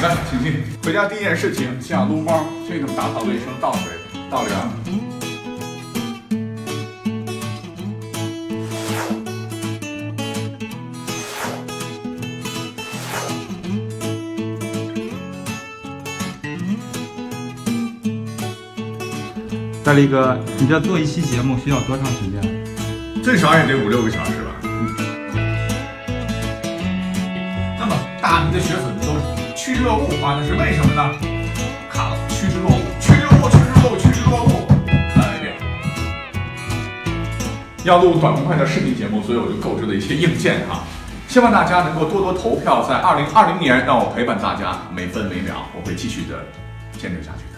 来，请进。回家第一件事情，先要撸猫，先给他们打扫卫生，倒水、倒粮。大力哥，你这做一期节目需要多长时间？最少也得五六个小时吧。那么大批的雪粉都趋之若鹜啊，那是为什么呢？卡了，趋之若鹜，趋之若鹜，趋之若鹜，趋之若鹜。再来一遍。要录短平快的视频节目，所以我就购置了一些硬件哈。希望大家能够多多投票，在二零二零年让我陪伴大家每分每秒，我会继续的坚持下去的。